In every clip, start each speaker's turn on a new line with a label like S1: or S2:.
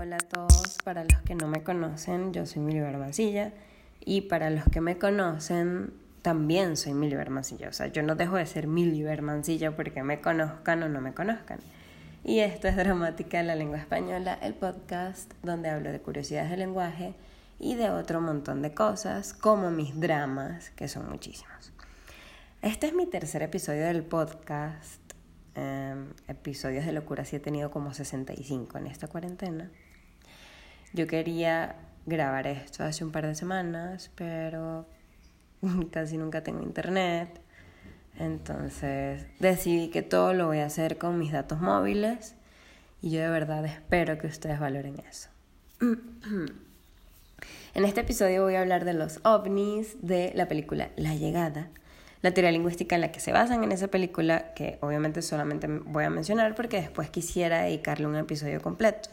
S1: Hola a todos, para los que no me conocen, yo soy Milly Mancilla y para los que me conocen, también soy Milly Mancilla. O sea, yo no dejo de ser Milly Mancilla porque me conozcan o no me conozcan. Y esto es Dramática de la Lengua Española, el podcast donde hablo de curiosidades del lenguaje y de otro montón de cosas, como mis dramas, que son muchísimos. Este es mi tercer episodio del podcast. Em, episodios de locura sí he tenido como 65 en esta cuarentena. Yo quería grabar esto hace un par de semanas, pero casi nunca tengo internet. Entonces decidí que todo lo voy a hacer con mis datos móviles y yo de verdad espero que ustedes valoren eso. En este episodio voy a hablar de los ovnis de la película La Llegada, la teoría lingüística en la que se basan en esa película, que obviamente solamente voy a mencionar porque después quisiera dedicarle un episodio completo.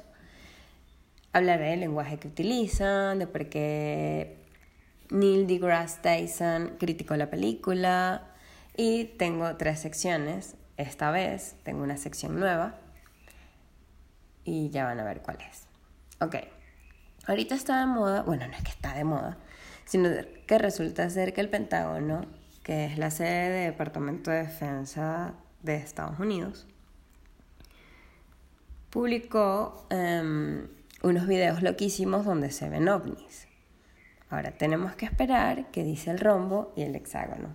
S1: Hablaré del lenguaje que utilizan, de por qué Neil deGrasse Tyson criticó la película y tengo tres secciones. Esta vez tengo una sección nueva y ya van a ver cuál es. Ok, ahorita está de moda, bueno, no es que está de moda, sino que resulta ser que el Pentágono, que es la sede del Departamento de Defensa de Estados Unidos, publicó em, unos videos loquísimos donde se ven ovnis. Ahora tenemos que esperar qué dice el rombo y el hexágono.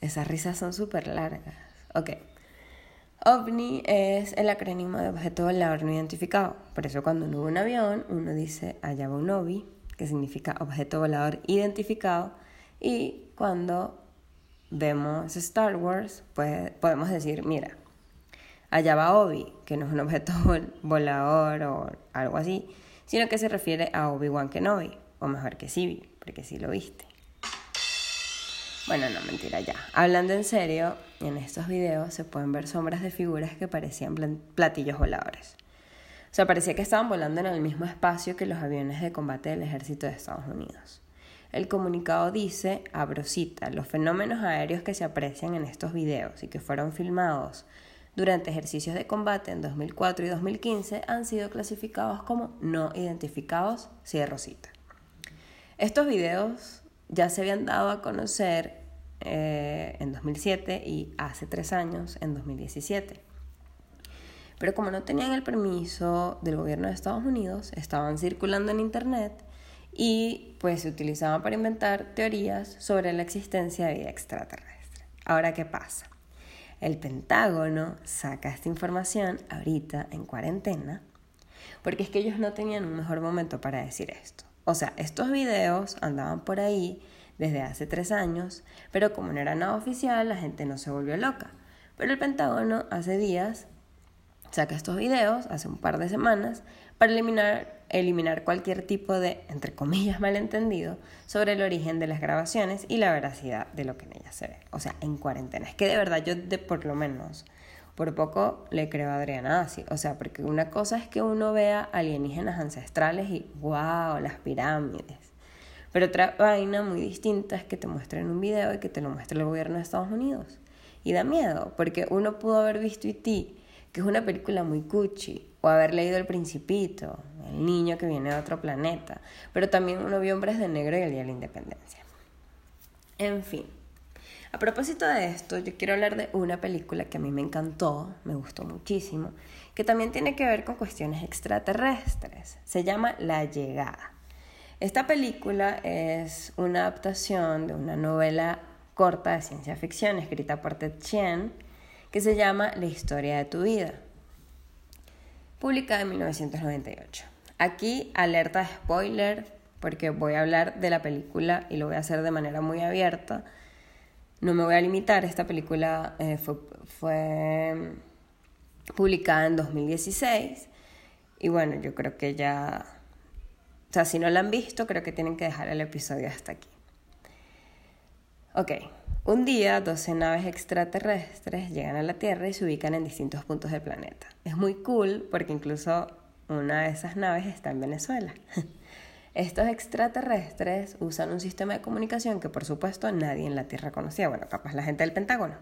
S1: Esas risas son súper largas. Ok. OVNI es el acrónimo de objeto volador no identificado. Por eso cuando uno ve un avión, uno dice allá va un OVI, que significa objeto volador identificado. Y cuando vemos Star Wars, pues podemos decir, mira, allá va Obi, que no es un objeto volador o algo así, sino que se refiere a Obi-Wan Kenobi, o mejor que Sibi, porque sí lo viste. Bueno, no, mentira, ya. Hablando en serio, en estos videos se pueden ver sombras de figuras que parecían platillos voladores. O sea, parecía que estaban volando en el mismo espacio que los aviones de combate del ejército de Estados Unidos. El comunicado dice, abro cita, los fenómenos aéreos que se aprecian en estos videos y que fueron filmados durante ejercicios de combate en 2004 y 2015 han sido clasificados como no identificados, cierro cita. Estos videos ya se habían dado a conocer eh, en 2007 y hace tres años, en 2017. Pero como no tenían el permiso del gobierno de Estados Unidos, estaban circulando en Internet y pues se utilizaban para inventar teorías sobre la existencia de vida extraterrestre. Ahora, ¿qué pasa? El Pentágono saca esta información ahorita en cuarentena porque es que ellos no tenían un mejor momento para decir esto. O sea, estos videos andaban por ahí desde hace tres años, pero como no era nada oficial, la gente no se volvió loca. Pero el Pentágono hace días saca estos videos, hace un par de semanas, para eliminar eliminar cualquier tipo de, entre comillas, malentendido sobre el origen de las grabaciones y la veracidad de lo que en ellas se ve. O sea, en cuarentena. Es que de verdad yo de por lo menos, por poco le creo a Adriana así. O sea, porque una cosa es que uno vea alienígenas ancestrales y wow, las pirámides. Pero otra vaina muy distinta es que te muestren un video y que te lo muestre el gobierno de Estados Unidos. Y da miedo, porque uno pudo haber visto E.T., que es una película muy cuchi, o haber leído El Principito, el niño que viene de otro planeta, pero también uno vio Hombres de Negro y el Día de la Independencia. En fin, a propósito de esto, yo quiero hablar de una película que a mí me encantó, me gustó muchísimo, que también tiene que ver con cuestiones extraterrestres. Se llama La Llegada. Esta película es una adaptación de una novela corta de ciencia ficción escrita por Ted Chien que se llama La historia de tu vida publicada en 1998. Aquí alerta spoiler porque voy a hablar de la película y lo voy a hacer de manera muy abierta. No me voy a limitar, esta película eh, fue, fue publicada en 2016 y bueno, yo creo que ya, o sea, si no la han visto, creo que tienen que dejar el episodio hasta aquí. Ok, un día 12 naves extraterrestres llegan a la Tierra y se ubican en distintos puntos del planeta. Es muy cool porque incluso una de esas naves está en Venezuela. Estos extraterrestres usan un sistema de comunicación que por supuesto nadie en la Tierra conocía, bueno, capaz la gente del Pentágono.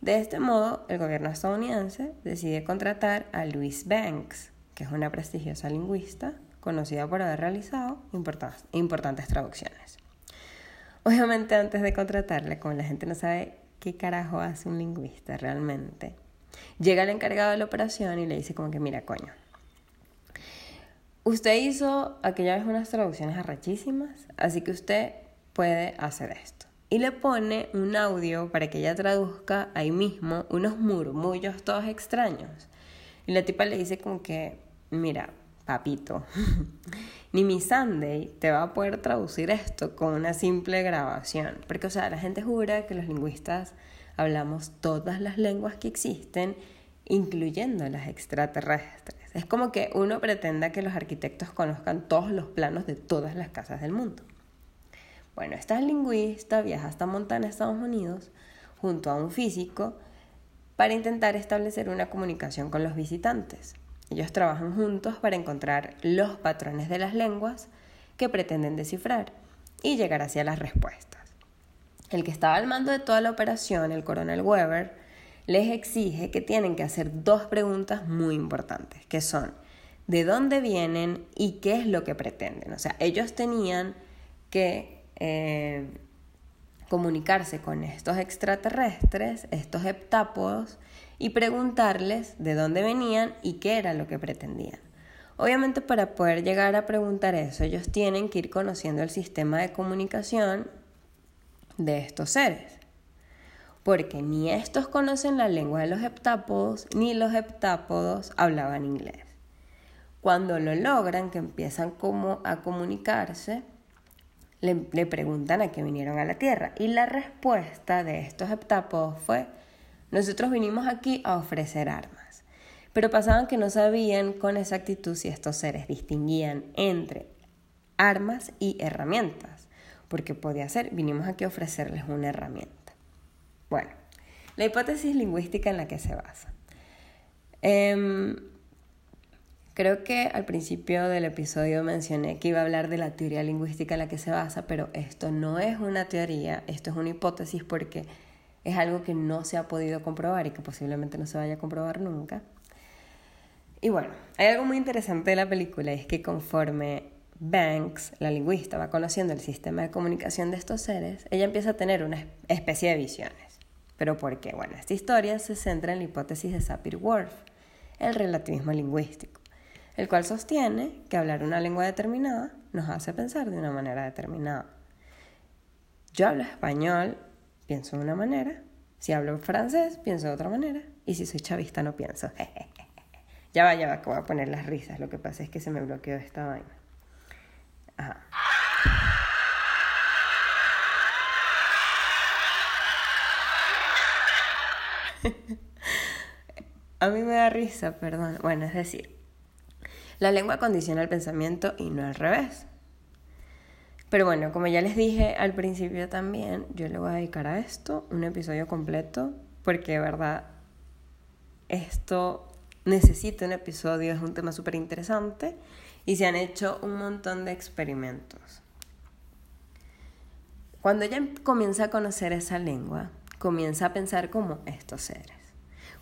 S1: De este modo, el gobierno estadounidense decide contratar a Louise Banks, que es una prestigiosa lingüista conocida por haber realizado importantes traducciones. Obviamente antes de contratarle, como la gente no sabe qué carajo hace un lingüista realmente, llega el encargado de la operación y le dice como que mira, coño, usted hizo aquella vez unas traducciones arrachísimas, así que usted puede hacer esto. Y le pone un audio para que ella traduzca ahí mismo unos murmullos todos extraños. Y la tipa le dice como que, mira, papito, ni mi Sunday te va a poder traducir esto con una simple grabación. Porque, o sea, la gente jura que los lingüistas hablamos todas las lenguas que existen, incluyendo las extraterrestres. Es como que uno pretenda que los arquitectos conozcan todos los planos de todas las casas del mundo. Bueno, esta lingüista viaja hasta Montana, Estados Unidos, junto a un físico, para intentar establecer una comunicación con los visitantes. Ellos trabajan juntos para encontrar los patrones de las lenguas que pretenden descifrar y llegar hacia las respuestas. El que estaba al mando de toda la operación, el coronel Weber, les exige que tienen que hacer dos preguntas muy importantes, que son de dónde vienen y qué es lo que pretenden. O sea, ellos tenían que eh, comunicarse con estos extraterrestres, estos heptápodos, y preguntarles de dónde venían y qué era lo que pretendían. Obviamente para poder llegar a preguntar eso, ellos tienen que ir conociendo el sistema de comunicación de estos seres. Porque ni estos conocen la lengua de los heptápodos, ni los heptápodos hablaban inglés. Cuando lo logran, que empiezan como a comunicarse, le, le preguntan a qué vinieron a la Tierra. Y la respuesta de estos heptápodos fue, nosotros vinimos aquí a ofrecer armas. Pero pasaban que no sabían con exactitud si estos seres distinguían entre armas y herramientas, porque podía ser, vinimos aquí a ofrecerles una herramienta. Bueno, la hipótesis lingüística en la que se basa. Em, creo que al principio del episodio mencioné que iba a hablar de la teoría lingüística en la que se basa, pero esto no es una teoría, esto es una hipótesis porque es algo que no se ha podido comprobar y que posiblemente no se vaya a comprobar nunca. Y bueno, hay algo muy interesante de la película es que conforme Banks, la lingüista, va conociendo el sistema de comunicación de estos seres, ella empieza a tener una especie de visiones. ¿Pero por qué? Bueno, esta historia se centra en la hipótesis de Sapir-Whorf, el relativismo lingüístico, el cual sostiene que hablar una lengua determinada nos hace pensar de una manera determinada. Yo hablo español pienso de una manera. Si hablo francés, pienso de otra manera. Y si soy chavista, no pienso. ya va, ya va, que voy a poner las risas. Lo que pasa es que se me bloqueó esta vaina. Ajá. a mí me da risa, perdón. Bueno, es decir, la lengua condiciona el pensamiento y no al revés. Pero bueno, como ya les dije al principio también, yo le voy a dedicar a esto un episodio completo, porque de verdad esto necesita un episodio, es un tema súper interesante y se han hecho un montón de experimentos. Cuando ella comienza a conocer esa lengua, comienza a pensar como estos seres.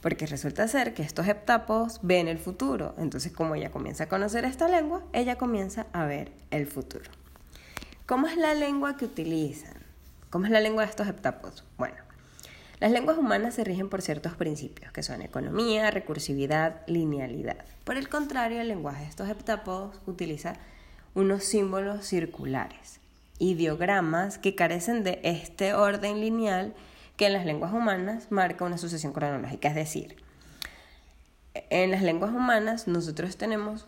S1: Porque resulta ser que estos heptápodos ven el futuro. Entonces, como ella comienza a conocer esta lengua, ella comienza a ver el futuro. ¿Cómo es la lengua que utilizan? ¿Cómo es la lengua de estos heptápodos? Bueno, las lenguas humanas se rigen por ciertos principios, que son economía, recursividad, linealidad. Por el contrario, el lenguaje de estos heptápodos utiliza unos símbolos circulares, ideogramas que carecen de este orden lineal que en las lenguas humanas marca una sucesión cronológica. Es decir, en las lenguas humanas nosotros tenemos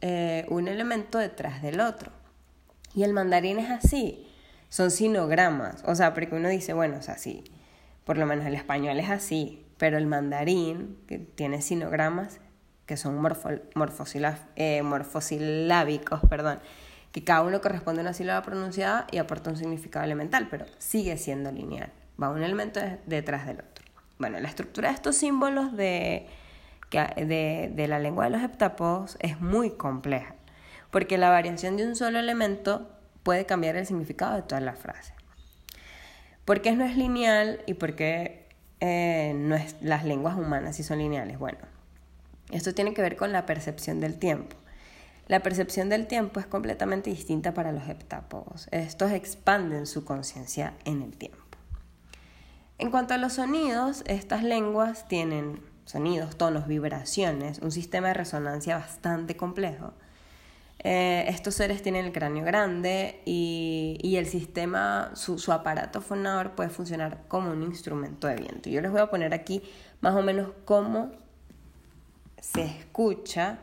S1: eh, un elemento detrás del otro. Y el mandarín es así, son sinogramas, o sea, porque uno dice, bueno, o sea, sí, por lo menos el español es así, pero el mandarín, que tiene sinogramas, que son eh, morfosilábicos, perdón, que cada uno corresponde a una sílaba pronunciada y aporta un significado elemental, pero sigue siendo lineal, va un elemento detrás del otro. Bueno, la estructura de estos símbolos de, de, de la lengua de los heptápodos es muy compleja porque la variación de un solo elemento puede cambiar el significado de toda la frase. ¿Por qué no es lineal y por qué eh, no es, las lenguas humanas sí son lineales? Bueno, esto tiene que ver con la percepción del tiempo. La percepción del tiempo es completamente distinta para los heptápodos. Estos expanden su conciencia en el tiempo. En cuanto a los sonidos, estas lenguas tienen sonidos, tonos, vibraciones, un sistema de resonancia bastante complejo. Eh, estos seres tienen el cráneo grande y, el sistema, su, su, aparato fonador puede funcionar como un instrumento de viento. Yo les voy a poner aquí más o menos cómo se escucha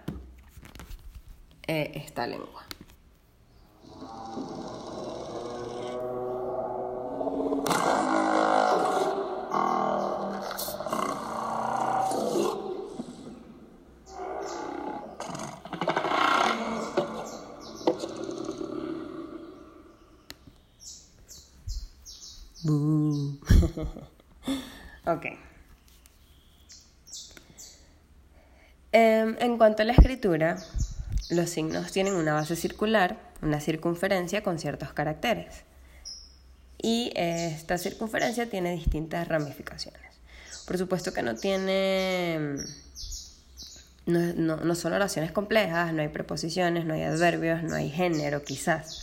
S1: eh, esta lengua. Em, en cuanto a la escritura, los signos tienen una base circular, una circunferencia con ciertos caracteres. Y esta circunferencia tiene distintas ramificaciones. Por supuesto que no tiene... No, no, son oraciones complejas, no hay preposiciones, no hay adverbios, no hay género quizás,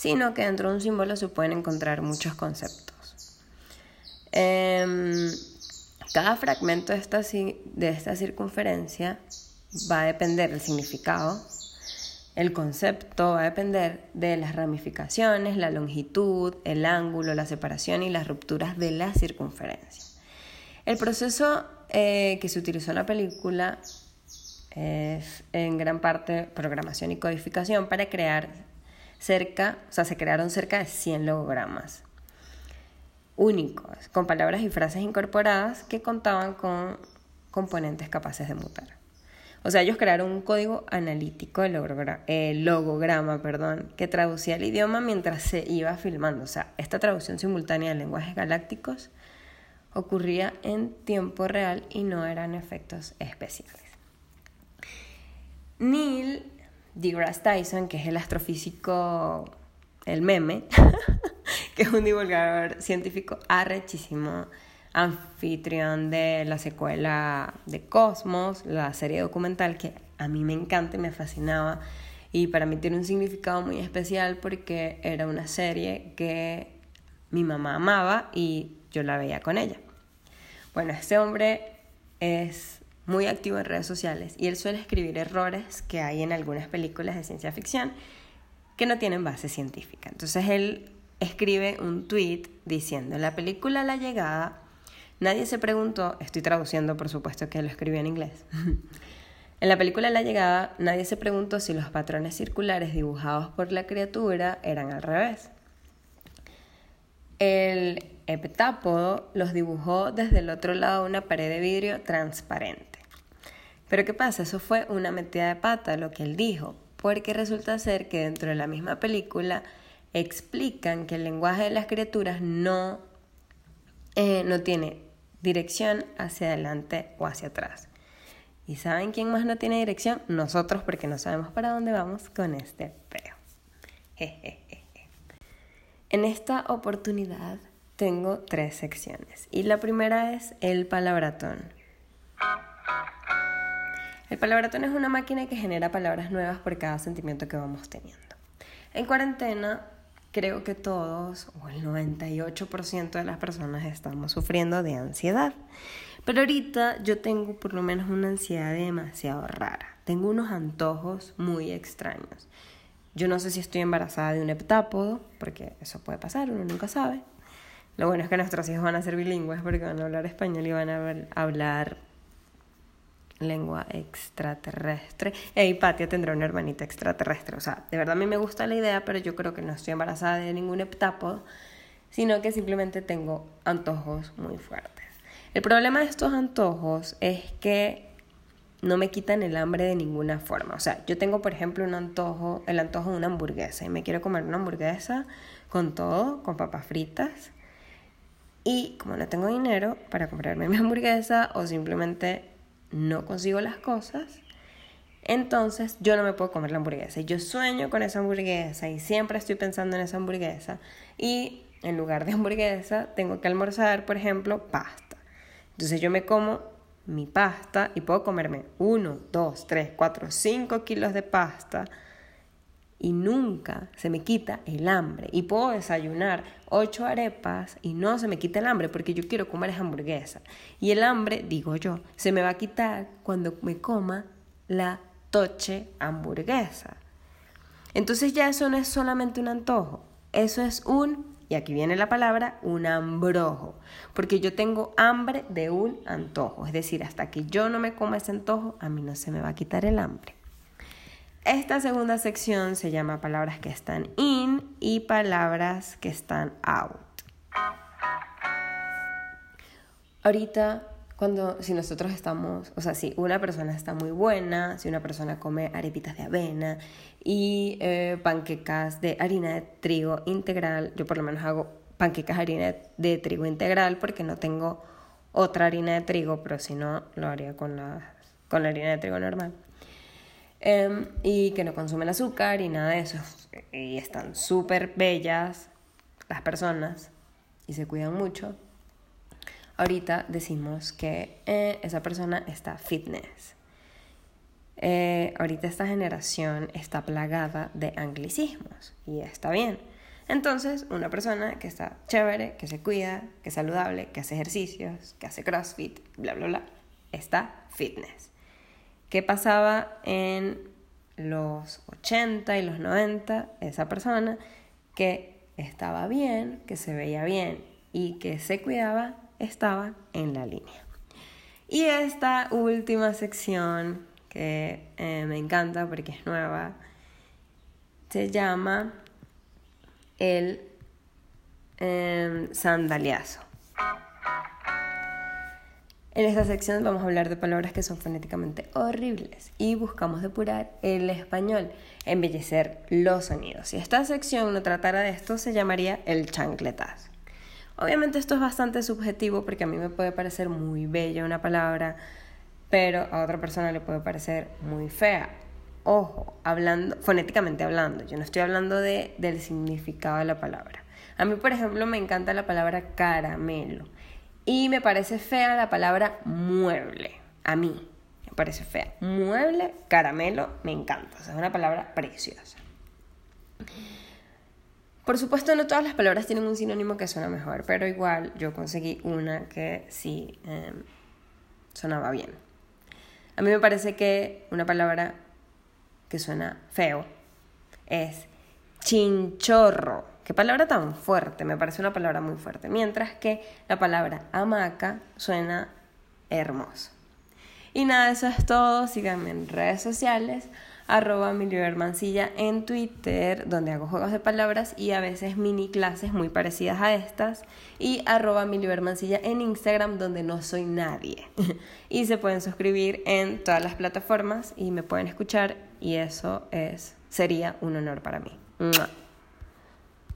S1: sino que dentro de un símbolo se pueden encontrar muchos conceptos. Em, cada fragmento de esta, circunferencia va a depender del significado el concepto va a depender de las ramificaciones, la longitud, el ángulo, la separación y las rupturas de la circunferencia. El proceso eh, que se utilizó en la película es en gran parte programación y codificación para crear cerca, o sea, se crearon cerca de 100 logogramas únicos, con palabras y frases incorporadas que contaban con componentes capaces de mutar. O sea, ellos crearon un código analítico, el logograma, perdón, que traducía el idioma mientras se iba filmando. O sea, esta traducción simultánea de lenguajes galácticos ocurría en tiempo real y no eran efectos especiales. Neil deGrasse Tyson, que es el astrofísico, el meme, que es un divulgador científico arrechísimo, anfitrión de la secuela de Cosmos, la serie documental que a mí me encanta y me fascinaba y para mí tiene un significado muy especial porque era una serie que mi mamá amaba y yo la veía con ella. Bueno, este hombre es muy activo en redes sociales y él suele escribir errores que hay en algunas películas de ciencia ficción que no tienen base científica. Entonces él escribe un tweet diciendo, la película La llegada Nadie se preguntó, estoy traduciendo por supuesto que lo escribí en inglés. en la película La llegada, nadie se preguntó si los patrones circulares dibujados por la criatura eran al revés. El heptápodo los dibujó desde el otro lado de una pared de vidrio transparente. Pero ¿qué pasa? Eso fue una metida de pata lo que él dijo, porque resulta ser que dentro de la misma película explican que el lenguaje de las criaturas no, eh, no tiene dirección hacia adelante o hacia atrás. ¿Y saben quién más no tiene dirección? Nosotros porque no sabemos para dónde vamos con este peo. En esta oportunidad tengo tres secciones y la primera es el palabratón. El palabratón es una máquina que genera palabras nuevas por cada sentimiento que vamos teniendo. En cuarentena creo que todos o el 98% de las personas estamos sufriendo de ansiedad. Pero ahorita yo tengo por lo menos una ansiedad demasiado rara. Tengo unos antojos muy extraños. Yo no sé si estoy embarazada de un heptápodo, porque eso puede pasar, uno nunca sabe. Lo bueno es que nuestros hijos van a ser bilingües porque van a hablar español y van a hablar lengua extraterrestre. E Hipatia tendrá una hermanita extraterrestre. O sea, de verdad a mí me gusta la idea, pero yo creo que no estoy embarazada de ningún heptápodo, sino que simplemente tengo antojos muy fuertes. El problema de estos antojos es que no me quitan el hambre de ninguna forma. O sea, yo tengo, por ejemplo, un antojo, el antojo de una hamburguesa y me quiero comer una hamburguesa con todo, con papas fritas. Y como no tengo dinero para comprarme mi hamburguesa o simplemente no consigo las cosas, Entonces yo no me puedo comer la hamburguesa. Yo sueño con esa hamburguesa y siempre estoy pensando en esa hamburguesa. Y en lugar de hamburguesa tengo que almorzar, por ejemplo, pasta. Entonces yo me como mi pasta y puedo comerme uno, dos, tres, cuatro, cinco kilos de pasta y nunca se me quita el hambre. Y puedo desayunar ocho arepas y no se me quita el hambre porque yo quiero comer esa hamburguesa. Y el hambre, digo yo, se me va a quitar cuando me coma la toche hamburguesa. Entonces ya eso no es solamente un antojo, eso es un, y aquí viene la palabra, un ambrojo, porque yo tengo hambre de un antojo, es decir, hasta que yo no me coma ese antojo, a mí no se me va a quitar el hambre. Esta segunda sección se llama palabras que están in y palabras que están out. Ahorita, cuando, si nosotros estamos, o sea, si una persona está muy buena, si una persona come arepitas de avena y eh, panquecas de harina de trigo integral, yo por lo menos hago panquecas de harina de trigo integral porque no tengo otra harina de trigo, pero si no, lo haría con la, con la harina de trigo normal. Em, y que no consumen azúcar y nada de eso. Y están súper bellas las personas y se cuidan mucho. Ahorita decimos que eh, esa persona está fitness. Eh, ahorita esta generación está plagada de anglicismos y está bien. Entonces, una persona que está chévere, que se cuida, que es saludable, que hace ejercicios, que hace CrossFit, bla, bla, bla, está fitness. ¿Qué pasaba en los 80 y los 90? Esa persona que estaba bien, que se veía bien y que se cuidaba, estaba en la línea. Y esta última sección, que eh, me encanta porque es nueva, se llama el eh, sandaliazo. En esta sección vamos a hablar de palabras que son fonéticamente horribles y buscamos depurar el español, embellecer los sonidos. Si esta sección no tratara de esto, se llamaría el chancletazo. Obviamente esto es bastante subjetivo porque a mí me puede parecer muy bella una palabra, pero a otra persona le puede parecer muy fea. Ojo, hablando, fonéticamente hablando, yo no estoy hablando de, del significado de la palabra. A mí, por ejemplo, me encanta la palabra caramelo. Y me parece fea la palabra mueble. A mí me parece fea. Mueble, caramelo, me encanta. es una palabra preciosa. Por supuesto, no todas las palabras tienen un sinónimo que suena mejor, pero igual yo conseguí una que sí em, sonaba bien. A mí me parece que una palabra que suena feo es chinchorro. Qué palabra tan fuerte, me parece una palabra muy fuerte. Mientras que la palabra hamaca suena hermoso. Y nada, eso es todo. Síganme en redes sociales, arroba Mancilla en Twitter, donde hago juegos de palabras y a veces mini clases muy parecidas a estas. Y arroba Mancilla en Instagram, donde no soy nadie. y se pueden suscribir en todas las plataformas y me pueden escuchar. Y eso es, sería un honor para mí.